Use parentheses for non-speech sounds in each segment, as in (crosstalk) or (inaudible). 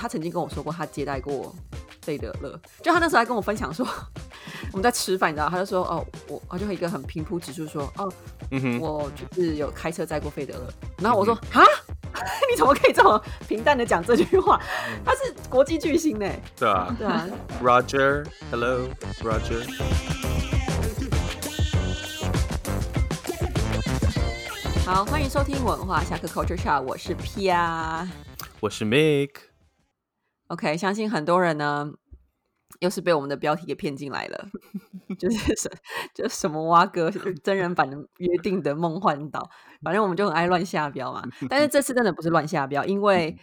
他曾经跟我说过，他接待过费德勒，就他那时候还跟我分享说，我们在吃饭，你知道，他就说哦，我他就一个很平铺直述说，哦，嗯我就是有开车载过费德勒，然后我说啊，(laughs) 你怎么可以这么平淡的讲这句话？他是国际巨星呢，对啊，(laughs) 对啊，Roger，Hello，Roger。好，欢迎收听文化下课 Culture Chat，我是 Pia，我是 Mick。OK，相信很多人呢，又是被我们的标题给骗进来了，就是 (laughs) 什就什么蛙哥真人版的约定的梦幻岛，反正我们就很爱乱下标嘛。但是这次真的不是乱下标，因为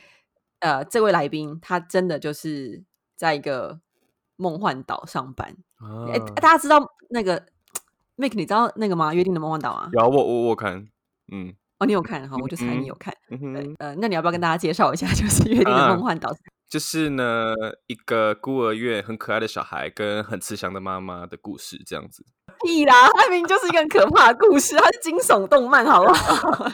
呃，这位来宾他真的就是在一个梦幻岛上班。哎，大家知道那个，Mike，你知道那个吗？约定的梦幻岛啊？有，我我我看。嗯，哦，你有看哈，我就猜你有看。对，呃，那你要不要跟大家介绍一下，就是《约定的梦幻岛》？就是呢，一个孤儿院很可爱的小孩跟很慈祥的妈妈的故事，这样子。(laughs) 屁啦，它明明就是一个很可怕的故事，它是惊悚动漫，好不好？(laughs)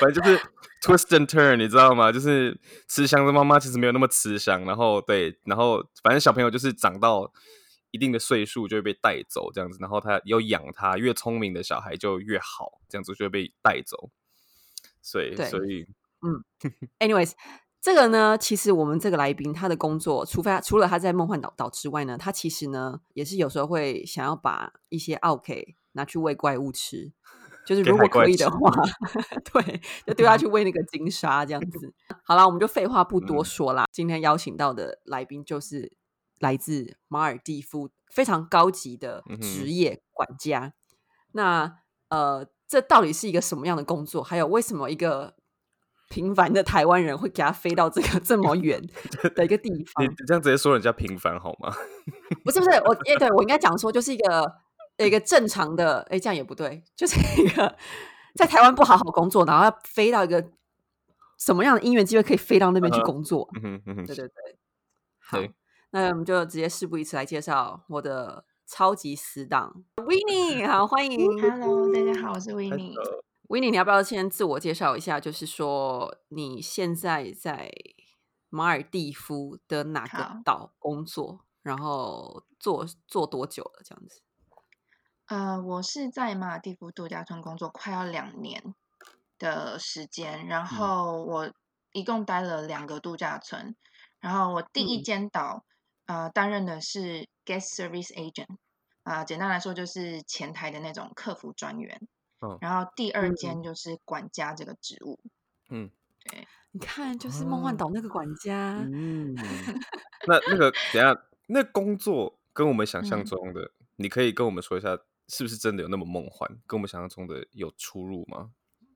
反正就是 twist and turn，你知道吗？就是慈祥的妈妈其实没有那么慈祥，然后对，然后反正小朋友就是长到。一定的岁数就会被带走，这样子，然后他要养他，越聪明的小孩就越好，这样子就会被带走。所以，所以，嗯，anyways，这个呢，其实我们这个来宾他的工作，除非除了他在梦幻岛岛之外呢，他其实呢也是有时候会想要把一些 OK 拿去喂怪物吃，就是如果可以的话，(laughs) 对，就丢下去喂那个金沙这样子。好了，我们就废话不多说啦，今天邀请到的来宾就是。来自马尔蒂夫非常高级的职业管家，那呃，这到底是一个什么样的工作？还有为什么一个平凡的台湾人会给他飞到这个 (laughs) 这么远的一个地方？你这样直接说人家平凡好吗？不是不是，我哎，对我应该讲说，就是一个一个正常的，哎，这样也不对，就是一个在台湾不好好工作，然后要飞到一个什么样的因缘机会可以飞到那边去工作？嗯嗯嗯，对对对，好。那我们就直接事不宜迟来介绍我的超级死党 w i n n i e 好欢迎，Hello，大家好，我是 w i n n e w i n n e 你要不要先自我介绍一下？就是说你现在在马尔蒂夫的哪个岛工作？然后做做多久了？这样子？呃，我是在马尔蒂夫度假村工作，快要两年的时间。然后我一共待了两个度假村。然后我第一间岛。呃，担任的是 guest service agent，啊，简单来说就是前台的那种客服专员。嗯，然后第二间就是管家这个职务。嗯，对，你看，就是梦幻岛那个管家。嗯，那那个等下，那工作跟我们想象中的，你可以跟我们说一下，是不是真的有那么梦幻？跟我们想象中的有出入吗？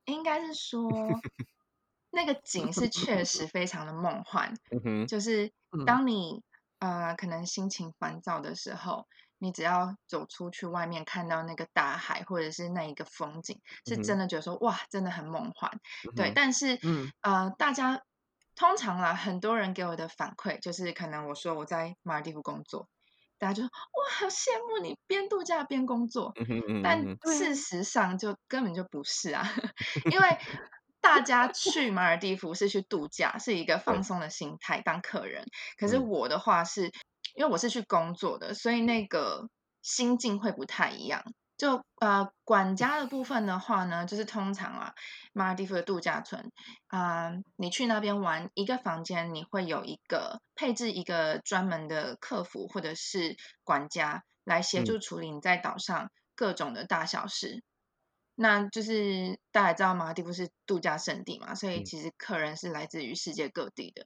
应该是说，(laughs) 那个景是确实非常的梦幻。嗯哼，就是当你。呃，可能心情烦躁的时候，你只要走出去外面，看到那个大海，或者是那一个风景，是真的觉得说哇，真的很梦幻。对，但是，嗯，呃，大家通常啦，很多人给我的反馈就是，可能我说我在马尔地夫工作，大家就说哇，好羡慕你边度假边工作。但事实上就根本就不是啊，(laughs) 因为。大家去马尔蒂夫是去度假，是一个放松的心态当客人。可是我的话是，因为我是去工作的，所以那个心境会不太一样。就呃，管家的部分的话呢，就是通常啊，马尔蒂夫的度假村啊，你去那边玩，一个房间你会有一个配置一个专门的客服或者是管家来协助处理你在岛上各种的大小事。那就是大家知道马尔蒂夫是度假胜地嘛，所以其实客人是来自于世界各地的。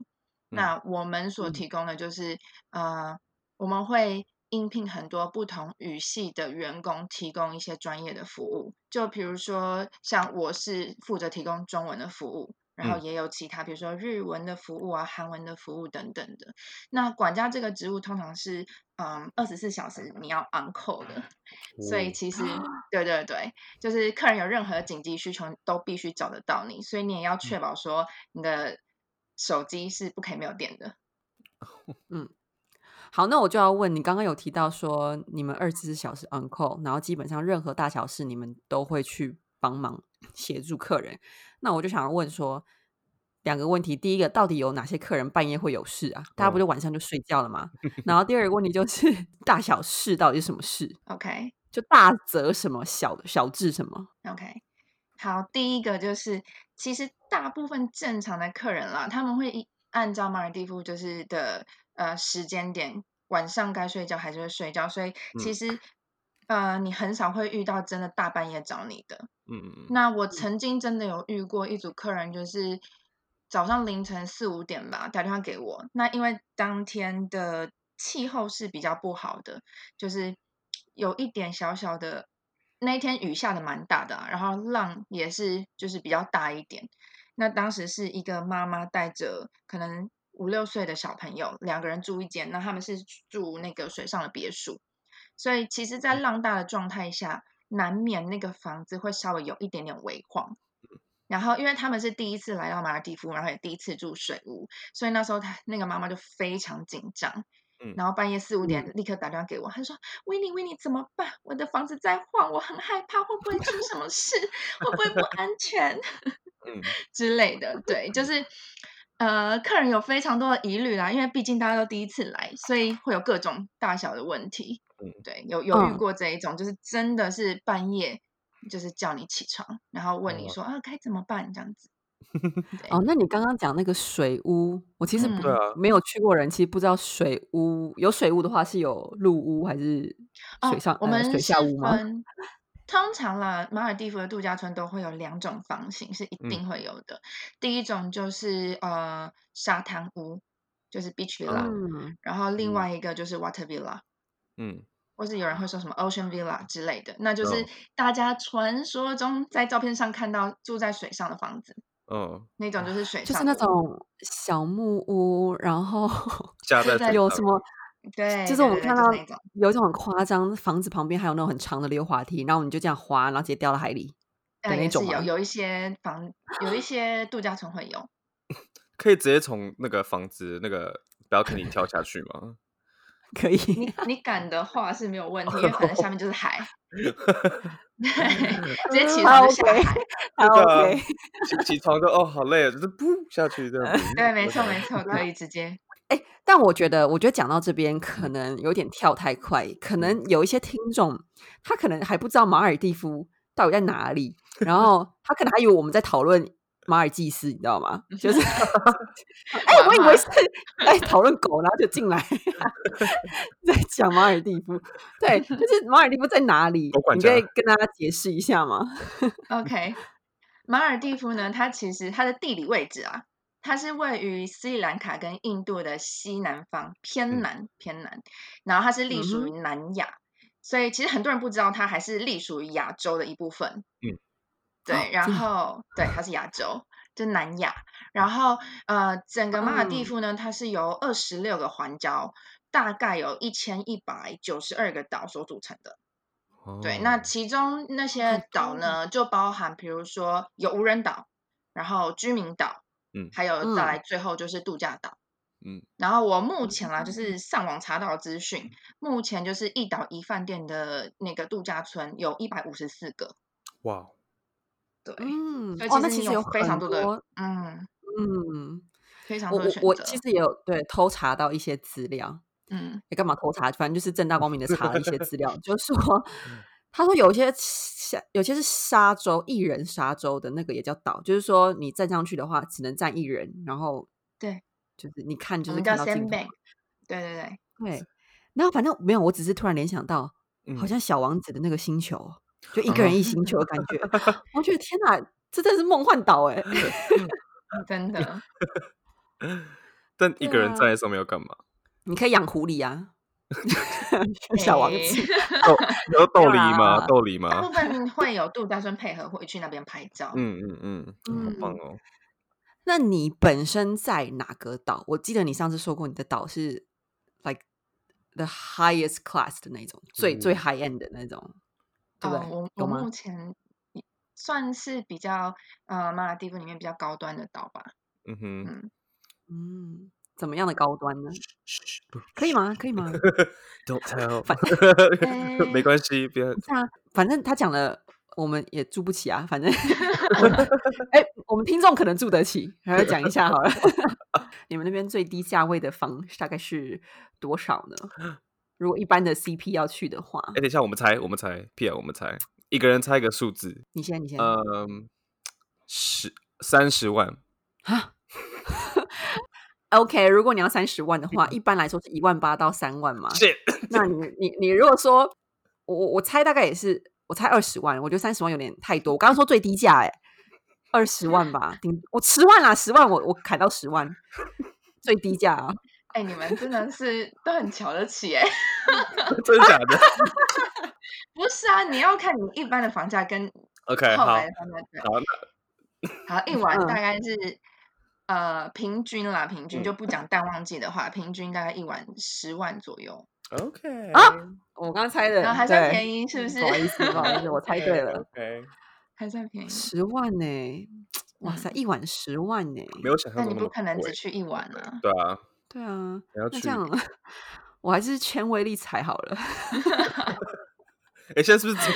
那我们所提供的就是，呃，我们会应聘很多不同语系的员工，提供一些专业的服务。就比如说，像我是负责提供中文的服务。然后也有其他，比如说日文的服务啊、韩文的服务等等的。那管家这个职务通常是，嗯，二十四小时你要 on call 的，所以其实，对对对，就是客人有任何紧急需求都必须找得到你，所以你也要确保说你的手机是不可以没有电的。(laughs) 嗯，好，那我就要问你，刚刚有提到说你们二十四小时 on call，然后基本上任何大小事你们都会去帮忙协助客人。那我就想要问说，两个问题，第一个到底有哪些客人半夜会有事啊？大家不就晚上就睡觉了吗？(laughs) 然后第二个问题就是大小事到底是什么事？OK，就大则什么，小的小至什么？OK，好，第一个就是其实大部分正常的客人啦，他们会按照马尔蒂夫就是的呃时间点，晚上该睡觉还是会睡觉，所以其实呃你很少会遇到真的大半夜找你的。嗯嗯。那我曾经真的有遇过一组客人，就是。早上凌晨四五点吧，打电话给我。那因为当天的气候是比较不好的，就是有一点小小的，那一天雨下的蛮大的，然后浪也是就是比较大一点。那当时是一个妈妈带着可能五六岁的小朋友，两个人住一间，那他们是住那个水上的别墅，所以其实，在浪大的状态下，难免那个房子会稍微有一点点微晃。然后，因为他们是第一次来到马尔蒂夫，然后也第一次住水屋，所以那时候他那个妈妈就非常紧张。嗯，然后半夜四五点立刻打电话给我，他说：“维尼，维尼怎么办？我的房子在晃，我很害怕，会不会出什么事？会不会不安全？(laughs) 嗯，(laughs) 之类的。对，就是呃，客人有非常多的疑虑啦，因为毕竟大家都第一次来，所以会有各种大小的问题。嗯，对，有有遇过这一种，就是真的是半夜。就是叫你起床，然后问你说啊该怎么办这样子。(laughs) 哦，那你刚刚讲那个水屋，我其实不没有去过人，其实不知道水屋有水屋的话是有陆屋还是水上？我们水下屋吗？(laughs) 通常啦，马尔蒂夫的度假村都会有两种房型，是一定会有的。第一种就是呃沙滩屋，就是 beach villa，然后另外一个就是 water villa。嗯。或是有人会说什么 Ocean Villa 之类的，那就是大家传说中在照片上看到住在水上的房子。嗯，那种就是水上，就是那种小木屋，然后 (laughs) 在 (laughs) 有什么？对，就是我们看到有一种很夸张，房子旁边还有那种很长的溜滑梯，然后你就这样滑，然后直接掉到海里的那种。有有一些房，有一些度假村会有，(laughs) 可以直接从那个房子那个 balcony 跳下去吗？可以，你你敢的话是没有问题，因为反正下面就是海，(laughs) 对，直接起床就下海，(laughs) OK，起起床就哦好累啊，就是噗下去这样，对，没错没错，(laughs) 可以直接。哎，但我觉得，我觉得讲到这边可能有点跳太快，可能有一些听众他可能还不知道马尔蒂夫到底在哪里，然后他可能还以为我们在讨论。马尔济斯，你知道吗？就是，(laughs) 哎，我以为是哎讨论狗，然后就进来 (laughs) 在讲马尔蒂夫。对，就是马尔蒂夫在哪里？你可以跟大家解释一下吗？OK，(laughs) 马尔蒂夫呢，它其实它的地理位置啊，它是位于斯里兰卡跟印度的西南方，偏南偏南。然后它是隶属于南亚，所以其实很多人不知道它还是隶属于亚洲的一部分。嗯。对，然后对，它是亚洲，就南亚。然后呃，整个马尔蒂夫呢，它是由二十六个环礁，大概有一千一百九十二个岛所组成的。对，那其中那些岛呢，就包含比如说有无人岛，然后居民岛，嗯，还有再来最后就是度假岛，嗯。然后我目前啊，就是上网查到资讯，目前就是一岛一饭店的那个度假村有一百五十四个。哇。对，嗯，哦，那其实有非常多的，嗯嗯，非常多的我我其实也有对偷查到一些资料，嗯，你干嘛偷查？反正就是正大光明的查了一些资料，(laughs) 就是说，他说有一些沙，有些是沙洲，一人沙洲的那个也叫岛，就是说你站上去的话，只能站一人，然后对，就是你看就是看到镜头，对对对。对，然后反正没有，我只是突然联想到，好像小王子的那个星球。就一个人一星球的感觉，(laughs) 我觉得天哪，这真是梦幻岛哎，真的。(laughs) 但一个人站在上面要干嘛？(laughs) 你可以养狐狸啊，小王子。有豆梨吗？豆梨吗？大部分会有杜大顺配合回去那边拍照。嗯嗯嗯，好棒哦。那你本身在哪个岛？我记得你上次说过，你的岛是 like the highest class 的那种，最最 high end 的那种。哦，我我目前算是比较呃马尔蒂夫里面比较高端的岛吧。嗯哼，嗯嗯，怎么样的高端呢？可以吗？可以吗？(laughs) Don't tell，反正 (laughs) 没关系，别。啊，反正他讲了我们也住不起啊，反正，(laughs) 哎，我们听众可能住得起，还要讲一下好了。你们那边最低价位的房大概是多少呢？如果一般的 CP 要去的话，哎，等一下，我们猜，我们猜，P 啊，我们猜，一个人猜一个数字。你先，你先。嗯，十三十万啊。OK，如果你要三十万的话，一般来说是一万八到三万嘛。是。那你你你如果说，我我我猜大概也是。我猜二十万，我觉得三十万有点太多。我刚刚说最低价，哎，二十万吧，顶我十万啦，十万我我砍到十万，最低价啊！哎，你们真的是都很瞧得起哎，(laughs) 真的假的？(laughs) 不是啊，你要看你一般的房价跟 OK 好，好好一晚大概是呃平均啦，平均就不讲淡旺季的话，平均大概一晚十万左右。OK 啊，我刚刚猜的还算便宜，是不是？不好意思，不好意思，我猜对了。(laughs) OK，还算便宜，十万呢？哇塞，一晚十万呢？没有想象那你不可能只去一晚啊？对啊，对啊。那这样，(laughs) 我还是签威力彩好了。(laughs) 哎，现在是不是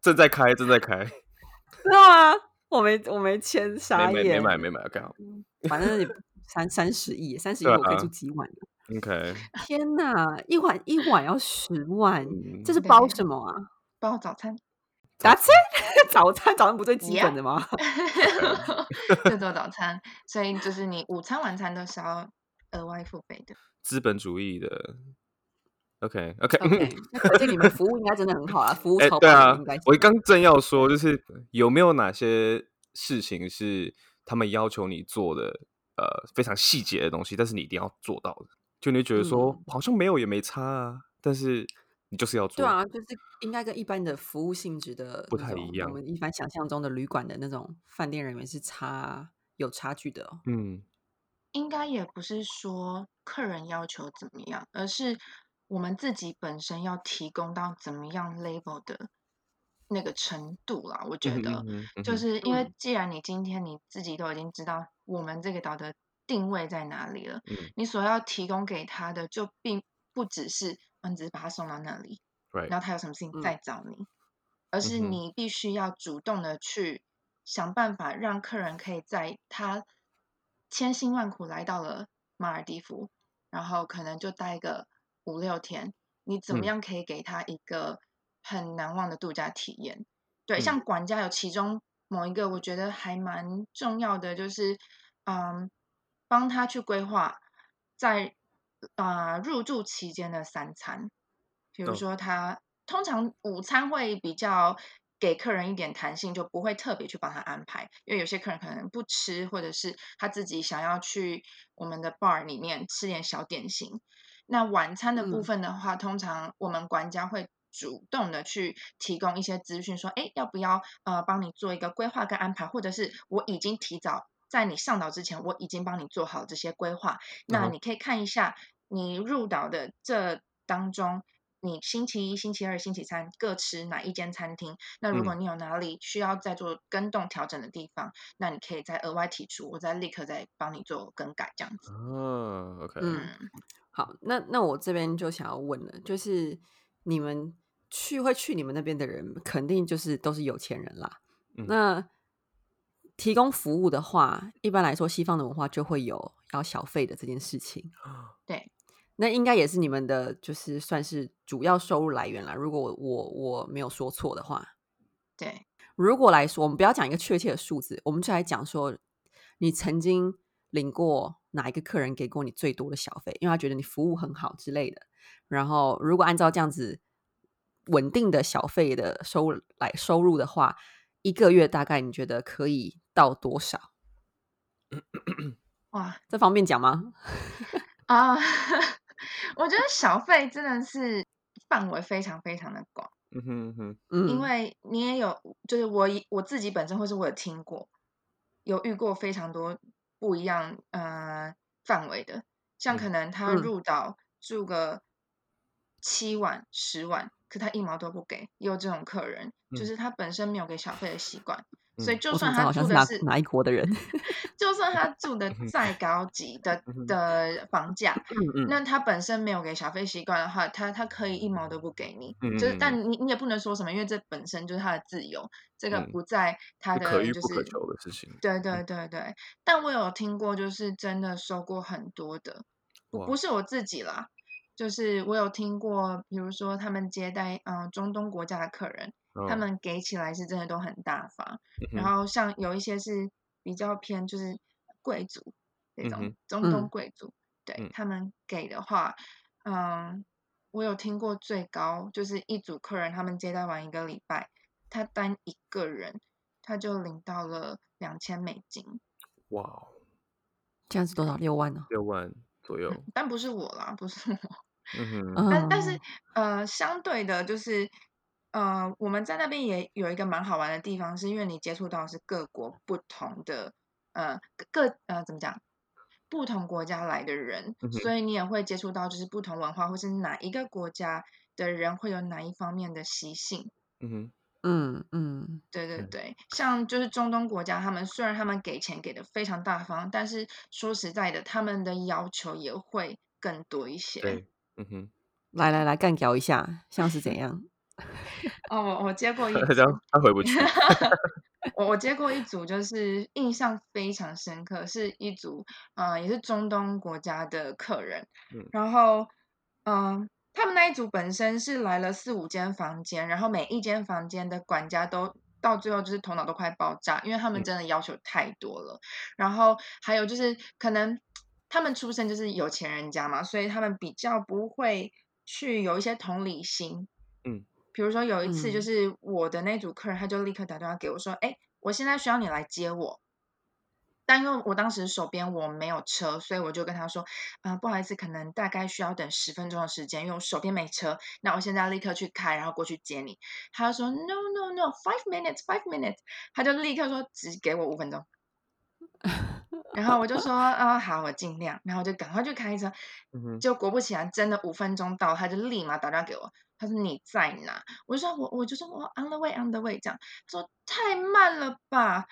正在开？正在开？知道吗？我没，我没签，啥也没买，没买，刚好。反正你三三十亿，三十亿我可以住几晚 OK，天哪，一晚一晚要十万，这是包什么啊？包早餐？早餐？早餐？早餐不最基本的吗？(laughs) 就做早餐，所以就是你午餐、晚餐都是要额外付费的。资本主义的，OK，OK，可见 (laughs) 你们服务应该真的很好啊，服务超对啊。我刚正要说，就是有没有哪些事情是他们要求你做的，呃，非常细节的东西，但是你一定要做到的。就你觉得说好像没有也没差啊，但是你就是要做。对啊，就是应该跟一般的服务性质的不太一样。我们一般想象中的旅馆的那种饭店人员是差有差距的。嗯，应该也不是说客人要求怎么样，而是我们自己本身要提供到怎么样 level 的那个程度啦。我觉得，就是因为既然你今天你自己都已经知道我们这个岛的。定位在哪里了？你所要提供给他的就并不只是，嗯只是把他送到那里，然后他有什么事情再找你，而是你必须要主动的去想办法，让客人可以在他千辛万苦来到了马尔蒂夫，然后可能就待个五六天，你怎么样可以给他一个很难忘的度假体验？对，像管家有其中某一个，我觉得还蛮重要的，就是嗯。帮他去规划在啊入住期间的三餐，比如说他通常午餐会比较给客人一点弹性，就不会特别去帮他安排，因为有些客人可能不吃，或者是他自己想要去我们的 bar 里面吃点小点心。那晚餐的部分的话，通常我们管家会主动的去提供一些资讯，说，哎，要不要呃帮你做一个规划跟安排，或者是我已经提早。在你上岛之前，我已经帮你做好这些规划。那你可以看一下，你入岛的这当中，你星期一、星期二、星期三各吃哪一间餐厅？那如果你有哪里需要再做跟动调整的地方，那你可以再额外提出，我再立刻再帮你做更改，这样子。哦，OK，嗯，好，那那我这边就想要问了，就是你们去会去你们那边的人，肯定就是都是有钱人啦。那提供服务的话，一般来说，西方的文化就会有要小费的这件事情。对，那应该也是你们的，就是算是主要收入来源啦。如果我我我没有说错的话，对。如果来说，我们不要讲一个确切的数字，我们就来讲说，你曾经领过哪一个客人给过你最多的小费，因为他觉得你服务很好之类的。然后，如果按照这样子稳定的小费的收入来收入的话，一个月大概你觉得可以？到多少？哇，这方便讲吗？(laughs) 啊，我觉得小费真的是范围非常非常的广。嗯哼哼，嗯，因为你也有，就是我我自己本身，或是我有听过，有遇过非常多不一样呃范围的，像可能他入岛住个七晚十晚，可他一毛都不给，也有这种客人，就是他本身没有给小费的习惯。所以就算他住的是哪一国的人，(laughs) 就算他住的再高级的的房价，那他本身没有给小费习惯的话，他他可以一毛都不给你。就是，但你你也不能说什么，因为这本身就是他的自由，这个不在他的就是可求的事情。对对对对。但我有听过，就是真的收过很多的，不不是我自己啦，就是我有听过，比如说他们接待嗯中东国家的客人。他们给起来是真的都很大方，然后像有一些是比较偏就是贵族那种中东贵族，对他们给的话，嗯，我有听过最高就是一组客人他们接待完一个礼拜，他单一个人他就领到了两千美金，哇，这样子多少？六万呢？六万左右，但不是我啦，不是我，嗯哼，但但是。呃，相对的就是。呃，我们在那边也有一个蛮好玩的地方，是因为你接触到是各国不同的，呃，各呃怎么讲，不同国家来的人，所以你也会接触到就是不同文化或是哪一个国家的人会有哪一方面的习性。嗯哼，嗯嗯，对对对，像就是中东国家，他们虽然他们给钱给的非常大方，但是说实在的，他们的要求也会更多一些。对，嗯哼，来来来，干掉一下，像是怎样？(laughs) 哦，我我接过一，(laughs) 这样他回不去。(laughs) 我我接过一组，就是印象非常深刻，是一组呃，也是中东国家的客人。然后嗯，他们那一组本身是来了四五间房间，然后每一间房间的管家都到最后就是头脑都快爆炸，因为他们真的要求太多了。然后还有就是可能他们出生就是有钱人家嘛，所以他们比较不会去有一些同理心。嗯。比如说有一次，就是我的那组客人，他就立刻打电话给我说：“哎，我现在需要你来接我。”但因为我当时手边我没有车，所以我就跟他说：“啊，不好意思，可能大概需要等十分钟的时间，因为我手边没车。那我现在立刻去开，然后过去接你。”他就说：“No, no, no, five minutes, five minutes。”他就立刻说：“只给我五分钟。”然后我就说：“啊，好，我尽量。”然后我就赶快去开车。就果不其然，真的五分钟到，他就立马打电话给我。他说你在哪？我就说我我就说我 on the way on the way 这样。他说太慢了吧，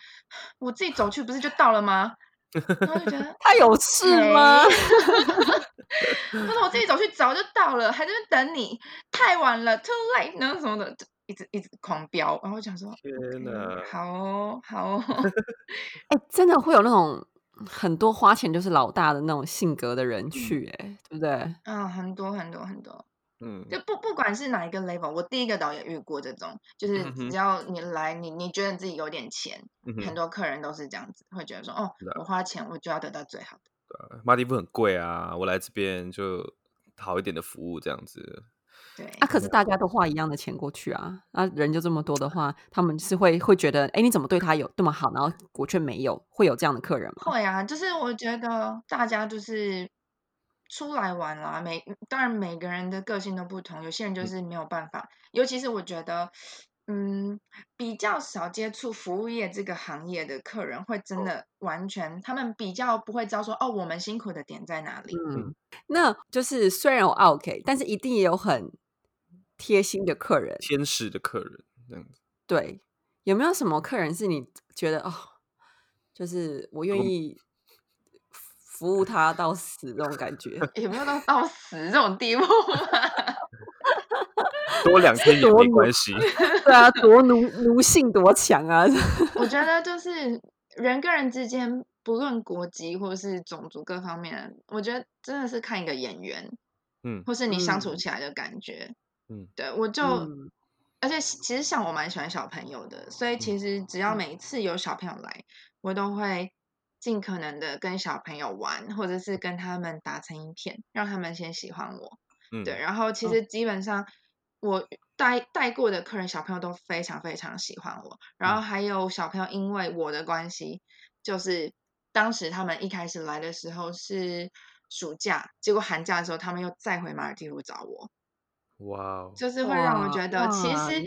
我自己走去不是就到了吗？然后就觉得他有事吗？(laughs) 他说我自己走去早就到了，还在那等你，太晚了，too late，然后什么的，一直一直狂飙。然后我想说天哪，好哦好哦，(laughs) 哎，真的会有那种很多花钱就是老大的那种性格的人去，哎，对不对？啊，很多很多很多。嗯，就不不管是哪一个 level，我第一个导演遇过这种，就是只要你来，你你觉得自己有点钱，很多客人都是这样子，会觉得说，哦，我花钱我就要得到最好的。对，马蒂夫很贵啊，我来这边就好一点的服务这样子。对，啊，可是大家都花一样的钱过去啊，啊，人就这么多的话，他们是会会觉得，哎，你怎么对他有这么好，然后我却没有，会有这样的客人吗？会啊，就是我觉得大家就是。出来玩啦，每当然每个人的个性都不同，有些人就是没有办法。尤其是我觉得，嗯，比较少接触服务业这个行业的客人，会真的完全他们比较不会知道说，哦，我们辛苦的点在哪里。嗯，那就是虽然有 OK，但是一定也有很贴心的客人，天使的客人这样子。对，有没有什么客人是你觉得哦，就是我愿意。服务他到死这种感觉，有没有到到死这种地步多两天也没关系。(laughs) 对啊，多奴奴性多强啊！我觉得就是人跟人之间，不论国籍或是种族各方面，我觉得真的是看一个演员，嗯，或是你相处起来的感觉，嗯，对我就，而且其实像我蛮喜欢小朋友的，所以其实只要每一次有小朋友来，我都会。尽可能的跟小朋友玩，或者是跟他们打成一片，让他们先喜欢我。嗯，对。然后其实基本上我带带过的客人，小朋友都非常非常喜欢我。然后还有小朋友因为我的关系，就是当时他们一开始来的时候是暑假，结果寒假的时候他们又再回马尔地夫找我。哇哦！就是会让我觉得，其实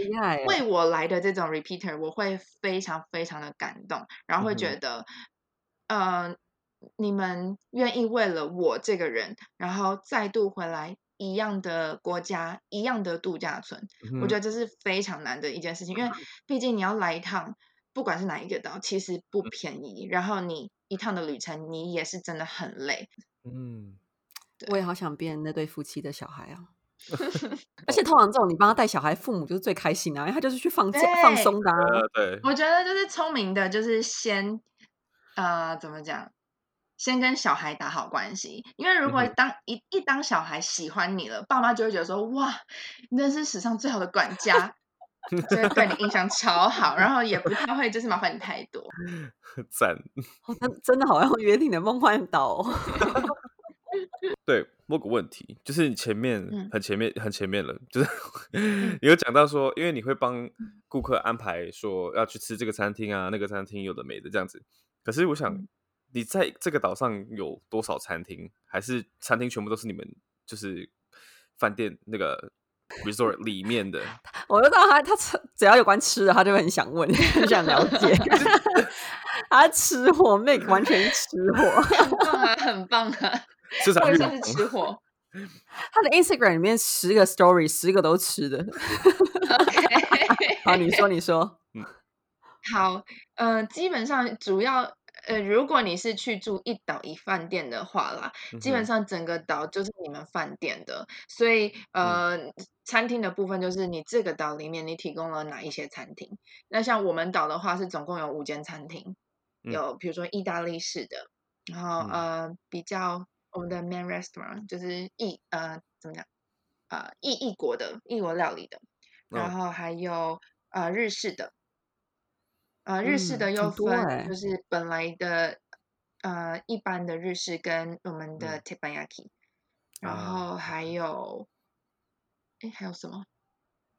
为我来的这种 repeater，我会非常非常的感动，然后会觉得。嗯，你们愿意为了我这个人，然后再度回来一样的国家，一样的度假村，我觉得这是非常难的一件事情。因为 (laughs) 毕竟你要来一趟，不不管是哪一个岛，其实不便宜。然后你一趟的旅程，你也是真的很累。嗯，我也好想变那对夫妻的小孩啊！(laughs) 而且通常这种你帮他带小孩，父母就是最开心啊，因为他就是去放放松的。啊对，我觉得就是聪明的，就是先呃，怎么讲？先跟小孩打好关系，因为如果当一一当小孩喜欢你了，爸妈就会觉得说：“哇，你真是史上最好的管家。(laughs) ”就会对你印象超好，然后也不太会就是麻烦你太多。(laughs) 赞，真真的好像约定的梦幻岛。(laughs) 对，问个问题，就是你前面很前面很前面了，就是你有讲到说，因为你会帮顾客安排说要去吃这个餐厅啊，那个餐厅有的没的这样子。可是我想，你在这个岛上有多少餐厅？还是餐厅全部都是你们就是饭店那个？(laughs) resort 里面的，(laughs) 我就知道他，他吃只要有关吃的，他就很想问，(laughs) 很想了解。他吃货，make 完全吃货，很棒啊，很棒啊，至少是吃货。他的 Instagram 里面十个 story，十个都吃的。OK，好，你说，你说，嗯，好，呃，基本上主要。呃，如果你是去住一岛一饭店的话啦，基本上整个岛就是你们饭店的，所以呃，餐厅的部分就是你这个岛里面你提供了哪一些餐厅？那像我们岛的话是总共有五间餐厅，有比如说意大利式的，然后呃比较我们的 main restaurant 就是意呃怎么讲呃异异国的异国料理的，然后还有呃日式的。呃，日式的又分，就是本来的呃一般的日式跟我们的 teppanyaki，然后还有，哎，还有什么？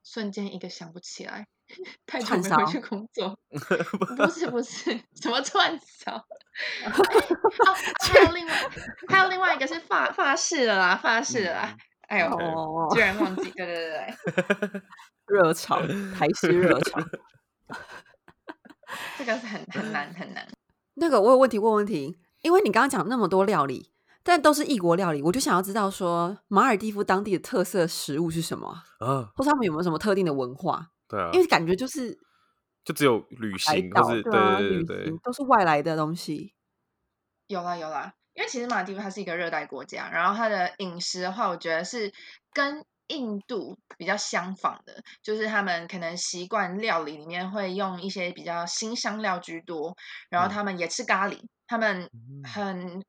瞬间一个想不起来，太久没回去工作。(laughs) 不是不是，什么串烧？(laughs) 哦，还有另外还有另外一个是法法式的啦，法式的啦。哎呦，居然忘记，对对对对，(laughs) 热炒台式热炒。(laughs) 这个是很很难很难。那个我有问题问问题，因为你刚刚讲那么多料理，但都是异国料理，我就想要知道说马尔蒂夫当地的特色食物是什么啊？或者他们有没有什么特定的文化？对啊，因为感觉就是就只有旅行，或是对对对，都是外来的东西。有啦有啦，因为其实马尔蒂夫它是一个热带国家，然后它的饮食的话，我觉得是跟。印度比较相仿的，就是他们可能习惯料理里面会用一些比较新香料居多，然后他们也吃咖喱，他们很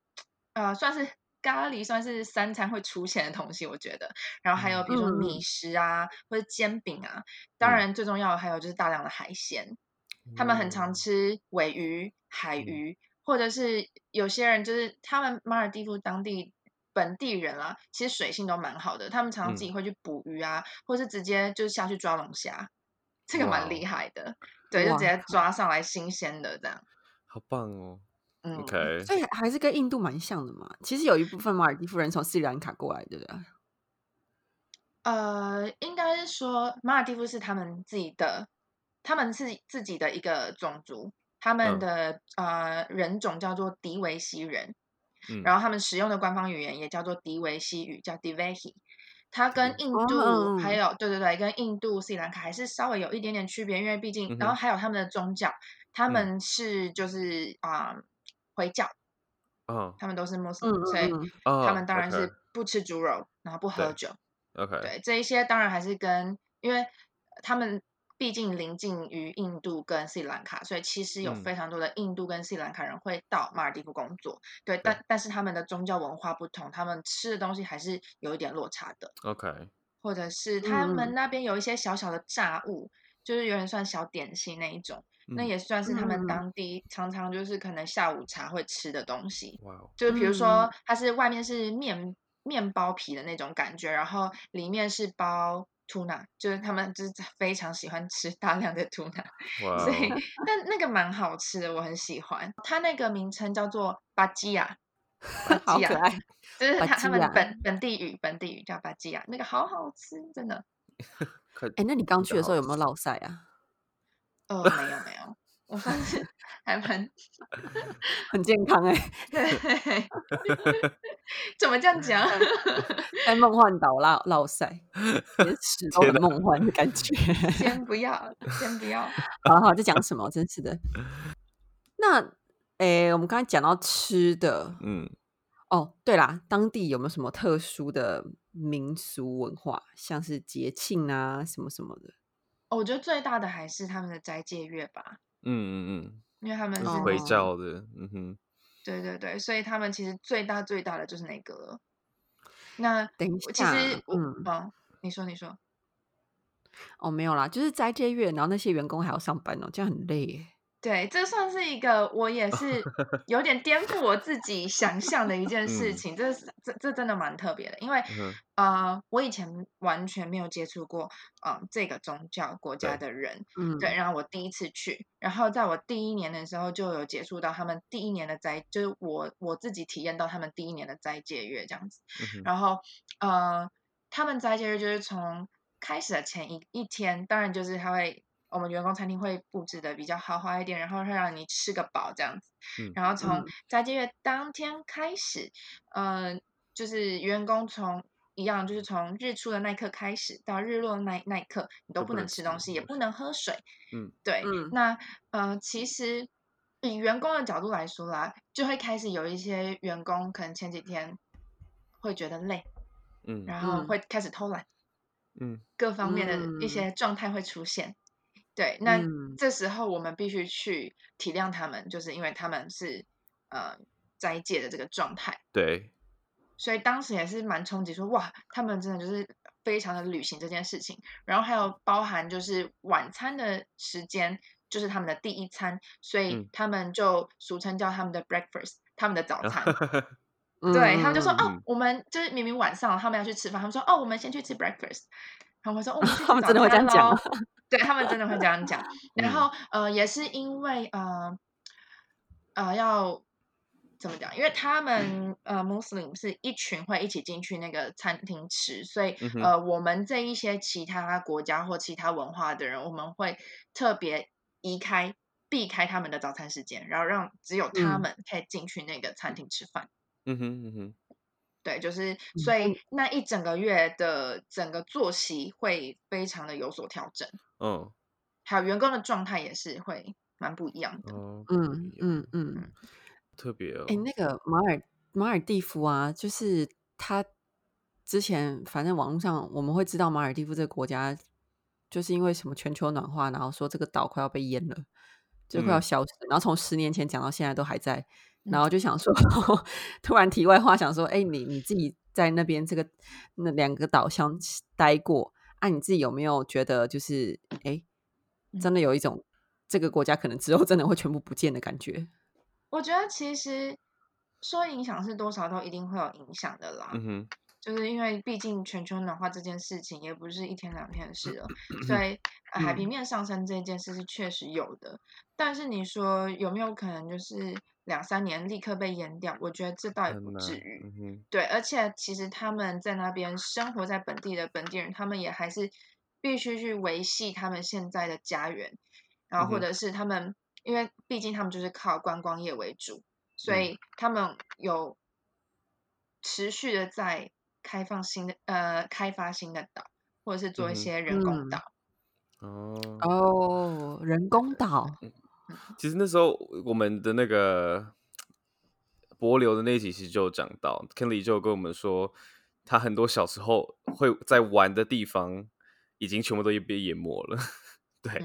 呃算是咖喱算是三餐会出现的东西，我觉得。然后还有比如说米食啊，或者煎饼啊，当然最重要的还有就是大量的海鲜，他们很常吃尾鱼、海鱼，或者是有些人就是他们马尔蒂夫当地。本地人啊，其实水性都蛮好的，他们常常自己会去捕鱼啊，或是直接就下去抓龙虾，这个蛮厉害的，对，就直接抓上来新鲜的这样，好棒哦。OK，所以还是跟印度蛮像的嘛。其实有一部分马尔蒂夫人从斯里兰卡过来，对不对？呃，应该是说马尔蒂夫是他们自己的，他们是自己的一个种族，他们的呃人种叫做迪维西人。然后他们使用的官方语言也叫做迪维西语，叫 Divehi。它跟印度还有对对对，跟印度、斯里兰卡还是稍微有一点点区别，因为毕竟，然后还有他们的宗教，他们是就是啊回教，嗯，他们都是穆斯林，所以他们当然是不吃猪肉，然后不喝酒。OK，对这一些当然还是跟，因为他们。毕竟临近于印度跟斯里兰卡，所以其实有非常多的印度跟斯里兰卡人会到马尔地夫工作。对，但但是他们的宗教文化不同，他们吃的东西还是有一点落差的。OK，或者是他们那边有一些小小的炸物，就是有点算小点心那一种，那也算是他们当地常常就是可能下午茶会吃的东西。哇，就是比如说它是外面是面面包皮的那种感觉，然后里面是包。吐纳就是他们就是 (laughs) 非常喜欢吃大量的吐纳，所以但那个蛮好吃的，我很喜欢。它那个名称叫做巴基亚，(laughs) 巴基亚，就是他他们本本地语本地语叫巴基亚，那个好好吃，真的。(laughs) 哎，那你刚去的时候有没有落晒啊？哦，没有没有，我发现还蛮 (laughs) 很健康哎。(laughs) 对，怎么这样讲？在梦幻岛老老塞，也始终很梦幻的感觉。(laughs) 先不要，先不要。好好，在讲什么？真是的。那，诶，我们刚才讲到吃的，嗯，哦，对啦，当地有没有什么特殊的民俗文化，像是节庆啊，什么什么的？我觉得最大的还是他们的斋戒月吧。嗯嗯嗯，因为他们是回教的，嗯哼。对对对，所以他们其实最大最大的就是那个。那等一下，其实嗯，哦，你说你说。哦，没有啦，就是斋戒月，然后那些员工还要上班哦，这样很累耶。对，这算是一个我也是 (laughs) 有点颠覆我自己想象的一件事情。这这这真的蛮特别的，因为呃，我以前完全没有接触过啊这个宗教国家的人，嗯，对。然后我第一次去，然后在我第一年的时候就有接触到他们第一年的斋，就是我我自己体验到他们第一年的斋戒月这样子。然后呃，他们斋戒月就是从开始的前一一天，当然就是他会。我们员工餐厅会布置的比较豪华一点，然后会让你吃个饱这样子。嗯，然后从斋戒月当天开始，嗯，就是员工从一样，就是从日出的那一刻开始到日落那那一刻，你都不能吃东西，也不能喝水。嗯，对。嗯那呃，其实以员工的角度来说啦，就会开始有一些员工可能前几天会觉得累，嗯，然后会开始偷懒，嗯，各方面的一些状态会出现。对，那这时候我们必须去体谅他们，就是因为他们是呃斋戒的这个状态。对，所以当时也是蛮冲击，说哇，他们真的就是非常的履行这件事情。然后还有包含就是晚餐的时间，就是他们的第一餐，所以他们就俗称叫他们的 breakfast，他们的早餐。(laughs) 对他们就说哦，我们就是明明晚上他们要去吃饭，他们说哦，我们先去吃 breakfast。他们说哦，我们去 (laughs) 吃早餐喽。(laughs) 对他们真的会这样讲，然后呃，也是因为呃呃要怎么讲？因为他们呃，Muslim 是一群会一起进去那个餐厅吃，所以呃，我们这一些其他国家或其他文化的人，我们会特别移开、避开他们的早餐时间，然后让只有他们可以进去那个餐厅吃饭。嗯哼嗯哼。对，就是所以那一整个月的整个作息会非常的有所调整，嗯，还有员工的状态也是会蛮不一样的，嗯嗯嗯，特别哦。哎，那个马尔马尔蒂夫啊，就是他之前反正网络上我们会知道马尔蒂夫这个国家，就是因为什么全球暖化，然后说这个岛快要被淹了，就快要消失，然后从十年前讲到现在都还在。然后就想说，(laughs) 突然题外话想说，哎，你你自己在那边这个那两个岛上待过啊？你自己有没有觉得就是，哎，真的有一种这个国家可能之后真的会全部不见的感觉？我觉得其实说影响是多少都一定会有影响的啦。嗯哼。就是因为毕竟全球暖化这件事情也不是一天两天的事了，所以海平面上升这件事是确实有的。但是你说有没有可能就是两三年立刻被淹掉？我觉得这倒也不至于。对，而且其实他们在那边生活在本地的本地人，他们也还是必须去维系他们现在的家园，然后或者是他们，因为毕竟他们就是靠观光业为主，所以他们有持续的在。开放新的呃，开发新的岛，或者是做一些人工岛。哦哦，人工岛。其实那时候我们的那个博流的那一集其实就有讲到，Kenley 就跟我们说，他很多小时候会在玩的地方，已经全部都被淹没了。对，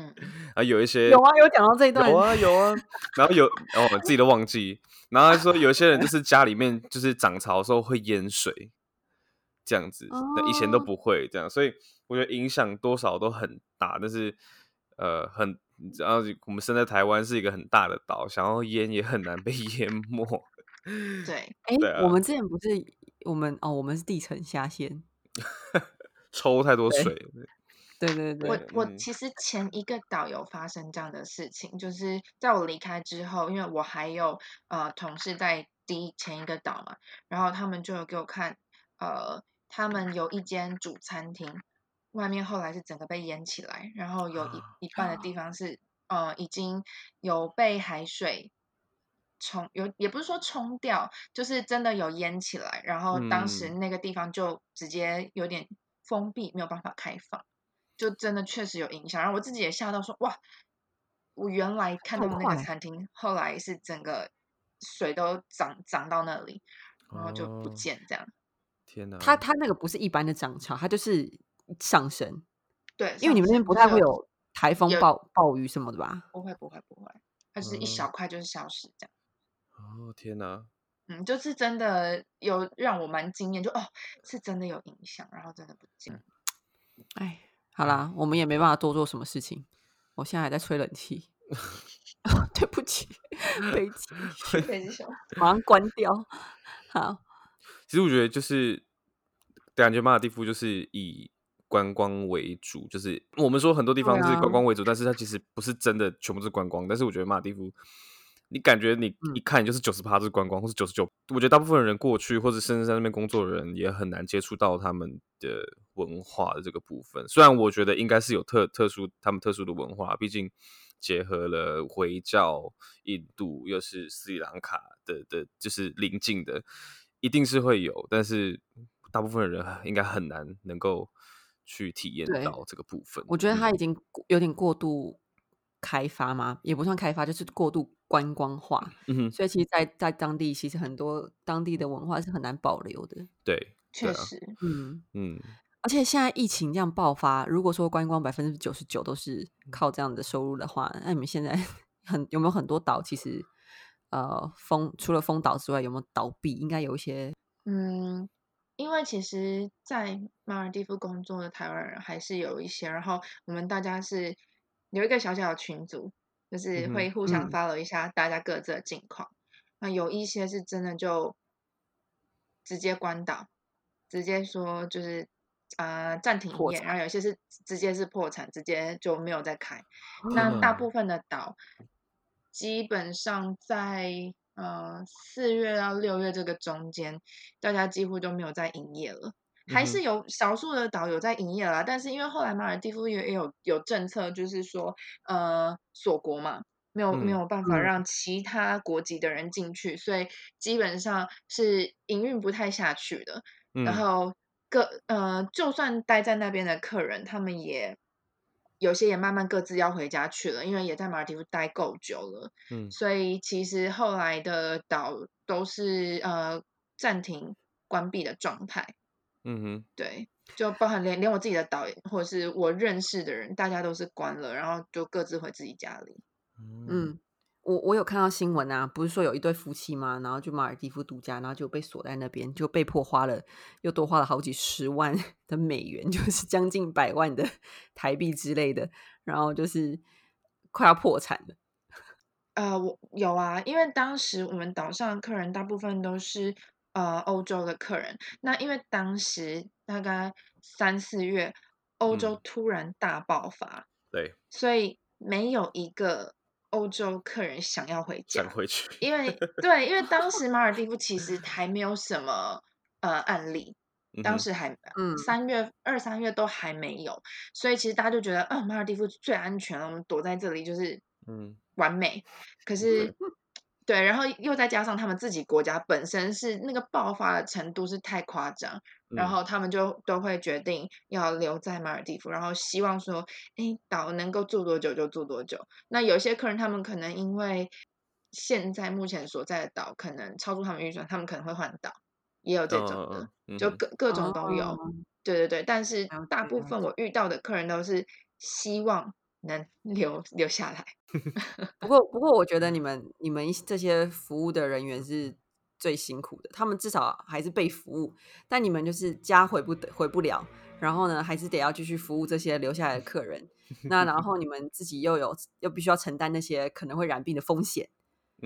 啊，有一些有啊，有讲到这一段，有啊有啊。然后有，然后我们自己都忘记。然后说有些人就是家里面就是涨潮的时候会淹水。这样子，那以前都不会这样，所以我觉得影响多少都很大。但是，呃，很，然后我们生在台湾是一个很大的岛，想要淹也很难被 (laughs) 淹没。(laughs) 对，哎，我们之前不是我们哦，我们是地层下陷，(laughs) 抽太多水。对对对，我我其实前一个岛有发生这样的事情，就是在我离开之后，因为我还有呃同事在第前一个岛嘛，然后他们就有给我看，呃。他们有一间主餐厅，外面后来是整个被淹起来，然后有一一半的地方是呃，已经有被海水冲，有也不是说冲掉，就是真的有淹起来，然后当时那个地方就直接有点封闭，没有办法开放，就真的确实有影响。然后我自己也吓到说，哇，我原来看到那个餐厅，后来是整个水都涨涨到那里，然后就不见这样。天哪！它它那个不是一般的涨潮，它就是上升。对，因为你们那边不太会有台风、暴暴雨什么的吧？不会，不会，不会，它是一小块就是消失这样。哦，天哪！嗯，就是真的有让我蛮惊艳，就哦，是真的有影响，然后真的不见。哎，好啦，我们也没办法多做什么事情。我现在还在吹冷气，(laughs) (laughs) 对不起，飞机，飞机熊，马上关掉。好，其实我觉得就是感觉马尔蒂夫就是以。观光为主，就是我们说很多地方是观光为主，但是它其实不是真的全部是观光。但是我觉得马尔蒂夫，你感觉你一看就是九十趴是观光，或是九十九。我觉得大部分人过去或者甚至在那边工作的人也很难接触到他们的文化的这个部分。虽然我觉得应该是有特特殊他们特殊的文化，毕竟结合了回教、印度又是斯里兰卡的的，就是邻近的，一定是会有。但是大部分人应该很难能够。去体验到这个部分，我觉得它已经有点过度开发嘛，也不算开发，就是过度观光化。嗯所以其实，在在当地，其实很多当地的文化是很难保留的。对，确实，嗯嗯。而且现在疫情这样爆发，如果说观光百分之九十九都是靠这样的收入的话，那你们现在 (laughs) 很有没有很多岛其实呃封除了封岛之外，有没有倒闭？应该有一些，嗯。因为其实，在马尔蒂夫工作的台湾人还是有一些，然后我们大家是有一个小小的群组，就是会互相 follow 一下大家各自的近况。那有一些是真的就直接关岛，直接说就是呃暂停营业，然后有些是直接是破产，直接就没有再开。那大部分的岛基本上在。呃，四月到六月这个中间，大家几乎都没有在营业了，还是有少数的岛有在营业啦。但是因为后来马尔蒂夫也也有有政策，就是说呃锁国嘛，没有没有办法让其他国籍的人进去，所以基本上是营运不太下去的。然后各呃，就算待在那边的客人，他们也。有些也慢慢各自要回家去了，因为也在马尔蒂夫待够久了，嗯，所以其实后来的岛都是呃暂停关闭的状态，嗯哼，对，就包含连连我自己的岛或者是我认识的人，大家都是关了，然后就各自回自己家里，嗯。我我有看到新闻啊，不是说有一对夫妻吗？然后去马尔蒂夫度假，然后就被锁在那边，就被迫花了又多花了好几十万的美元，(laughs) 就是将近百万的台币之类的，然后就是快要破产了。(laughs) 呃，我有啊，因为当时我们岛上的客人大部分都是呃欧洲的客人，那因为当时大概三四月，欧洲突然大爆发，对，所以没有一个。欧洲客人想要回家，想回去，因为 (laughs) 对，因为当时马尔蒂夫其实还没有什么呃案例，当时还。嗯。三月二三月都还没有，所以其实大家就觉得，嗯，马尔蒂夫最安全了，我们躲在这里就是嗯。完美。可是对，然后又再加上他们自己国家本身是那个爆发的程度是太夸张。然后他们就都会决定要留在马尔蒂夫，然后希望说，哎，岛能够住多久就住多久。那有些客人他们可能因为现在目前所在的岛可能超出他们预算，他们可能会换岛，也有这种的，就各各种都有。对对对，但是大部分我遇到的客人都是希望能留留下来。不 (laughs) 过不过，我觉得你们你们这些服务的人员是。最辛苦的，他们至少还是被服务，但你们就是家回不得，回不了，然后呢，还是得要继续服务这些留下来的客人。那然后你们自己又有又必须要承担那些可能会染病的风险。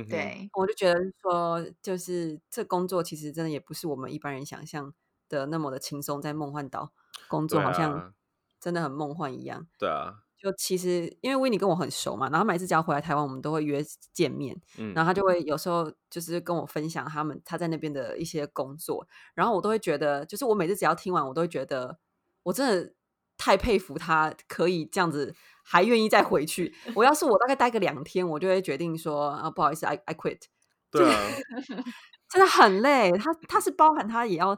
对，我就觉得说，就是这工作其实真的也不是我们一般人想象的那么的轻松，在梦幻岛工作好像真的很梦幻一样。对啊。就其实，因为维尼跟我很熟嘛，然后每次只要回来台湾，我们都会约见面。嗯，然后他就会有时候就是跟我分享他们他在那边的一些工作，然后我都会觉得，就是我每次只要听完，我都会觉得我真的太佩服他可以这样子，还愿意再回去。(laughs) 我要是我大概待个两天，我就会决定说啊，不好意思，I I quit。对啊，(laughs) 真的很累。他 (laughs) 他是包含他也要，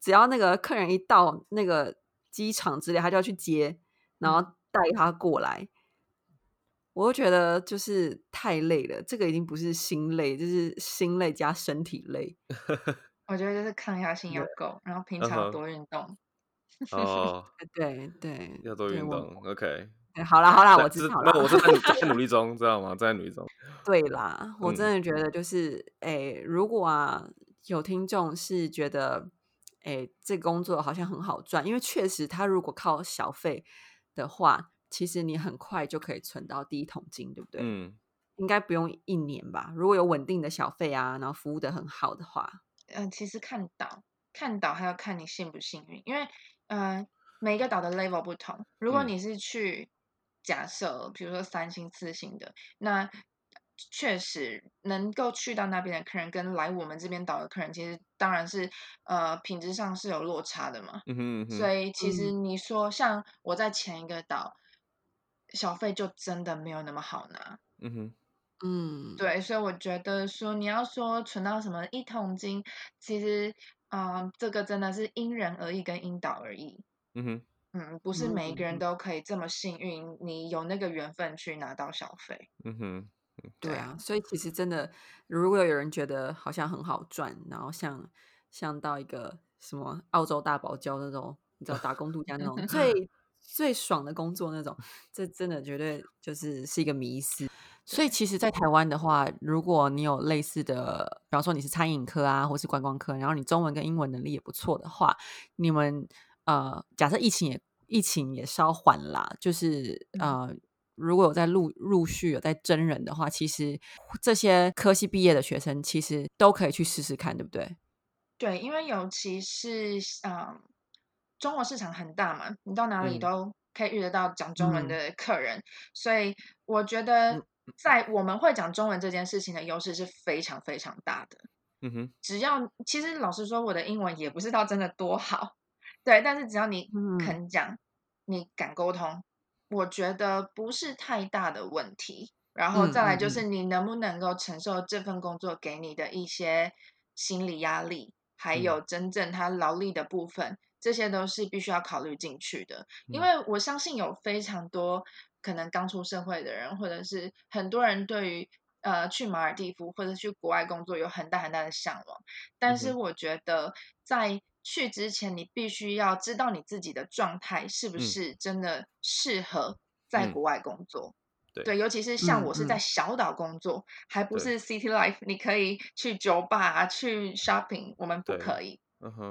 只要那个客人一到那个机场之类，他就要去接，然后带他过来。我就觉得就是太累了，这个已经不是心累，就是心累加身体累。(laughs) 我觉得就是抗压性要够，然后平常多运动。哦，对 (laughs) 对，要多运动。OK，好啦好啦，我知道了。我正在在努力 (laughs) 中，知道吗？在努力中。对啦，我真的觉得就是，哎，如果啊有听众是觉得，哎，这工作好像很好赚，因为确实他如果靠小费的话。其实你很快就可以存到第一桶金，对不对？嗯，应该不用一年吧？如果有稳定的小费啊，然后服务的很好的话，嗯，其实看岛看岛还要看你幸不幸运，因为嗯，每个岛的 level 不同。如果你是去假设，比如说三星、四星的，那确实能够去到那边的客人，跟来我们这边岛的客人，其实当然是呃品质上是有落差的嘛。嗯哼。所以其实你说像我在前一个岛。小费就真的没有那么好拿，嗯哼，嗯，对，所以我觉得说你要说存到什么一桶金，其实啊，这个真的是因人而异，跟因岛而异，嗯哼，嗯，不是每一个人都可以这么幸运，你有那个缘分去拿到小费，嗯哼，对啊，所以其实真的，如果有人觉得好像很好赚，然后像像到一个什么澳洲大堡礁那种，你知道打工度假那种 (laughs) 最。最爽的工作那种，这真的绝对就是是一个迷思。所以其实，在台湾的话，如果你有类似的，比方说你是餐饮科啊，或是观光科，然后你中文跟英文能力也不错的话，你们呃，假设疫情也疫情也稍缓啦，就是呃，如果有在陆陆续有在真人的话，其实这些科系毕业的学生其实都可以去试试看，对不对？对，因为尤其是嗯。中国市场很大嘛，你到哪里都可以遇得到讲中文的客人，所以我觉得在我们会讲中文这件事情的优势是非常非常大的。嗯哼，只要其实老实说，我的英文也不是到真的多好，对，但是只要你肯讲，你敢沟通，我觉得不是太大的问题。然后再来就是你能不能够承受这份工作给你的一些心理压力，还有真正他劳力的部分。这些都是必须要考虑进去的，因为我相信有非常多可能刚出社会的人，或者是很多人对于呃去马尔蒂夫或者去国外工作有很大很大的向往。但是我觉得在去之前，你必须要知道你自己的状态是不是真的适合在国外工作。对，尤其是像我是在小岛工作，还不是 city life，你可以去酒吧、去 shopping，我们不可以。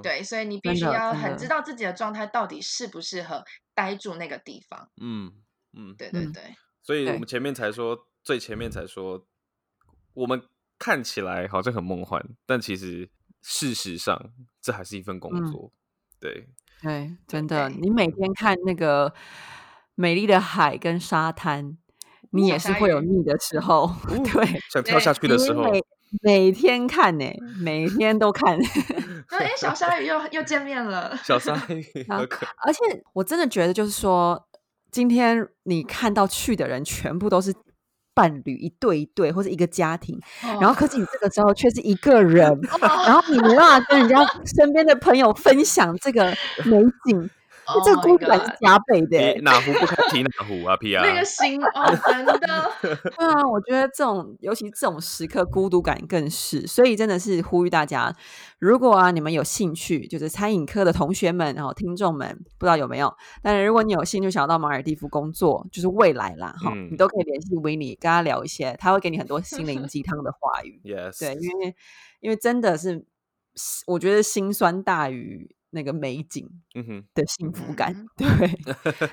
对，所以你必须要很知道自己的状态到底适不适合待住那个地方。嗯嗯，对对对。所以我们前面才说，最前面才说，我们看起来好像很梦幻，但其实事实上这还是一份工作。对对，真的，你每天看那个美丽的海跟沙滩，你也是会有腻的时候。(laughs) 对，想跳下去的时候。每天看呢，每天都看。(laughs) (laughs) 哎，小鲨鱼又又见面了。小鲨鱼，而且我真的觉得，就是说，今天你看到去的人全部都是伴侣，一对一对，或者一个家庭。然后，可是你这个时候却是一个人，然后你没办法跟人家身边的朋友分享这个美景。这个孤独感是加倍的，哪壶不开提哪壶啊，(laughs) P 啊，那个心哦，真的。(laughs) 对啊，我觉得这种，尤其这种时刻，孤独感更是。所以真的是呼吁大家，如果啊你们有兴趣，就是餐饮科的同学们，然后听众们，不知道有没有？但是如果你有兴趣想要到马尔蒂夫工作，就是未来啦，哈，你都可以联系 n n 跟他聊一些，他会给你很多心灵鸡汤的话语。(laughs) Yes，对，因为因为真的是，我觉得心酸大于。那个美景，嗯哼的幸福感，对，(laughs)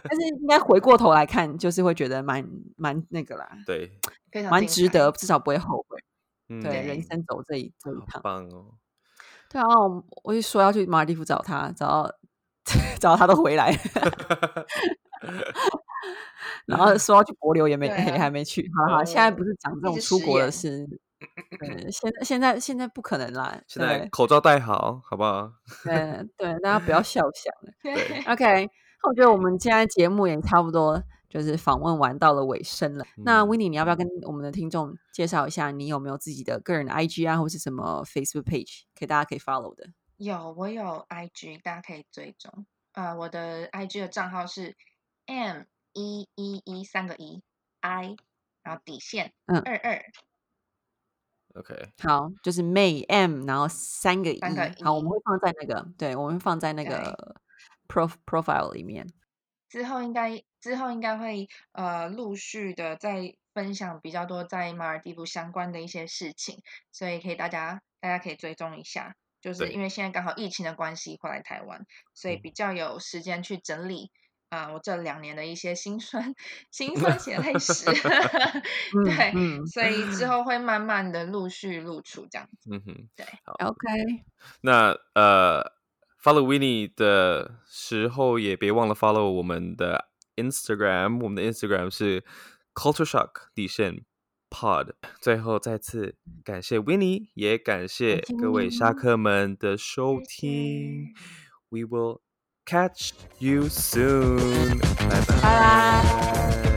但是应该回过头来看，就是会觉得蛮蛮那个啦，(sniffs) 对，蛮值得，至少不会后悔。(laughs) 对，人生走这一这一趟，棒哦。对啊，我我就说要去马尔蒂夫找他，找到 (laughs) 找到他都回来，然后说要去柏流也没还没去。好好，现在不是讲这种出国的事。对，现在现在现在不可能啦！现在口罩戴好，好不好？对对，大家不要 (laughs) 笑想了。OK，我觉得我们现在节目也差不多，就是访问完到了尾声了。那 w i n n i e 你要不要跟我们的听众介绍一下，你有没有自己的个人的 IG 啊，或是什么 Facebook page，可以大家可以 follow 的？有，我有 IG，大家可以追踪。呃，我的 IG 的账号是 M 一一一三个一 I，然后底线二二。OK，好，就是 May M，然后三个一，好，我们会放在那个，对，我们放在那个 Pro Profile 里面。之后应该之后应该会呃陆续的再分享比较多在马尔地夫相关的一些事情，所以可以大家大家可以追踪一下。就是因为现在刚好疫情的关系回来台湾，所以比较有时间去整理。啊，我这两年的一些辛酸、辛酸血泪史，(laughs) 对，所以之后会慢慢的陆续露出这样子。嗯哼，对，OK。那呃，follow Winnie 的时候也别忘了 follow 我们的 Instagram，我们的 Instagram 是 Culture Shock 底线 Pod。最后再次感谢 Winnie，也感谢各位沙客们的收听。We will. Catch you soon. Bye bye.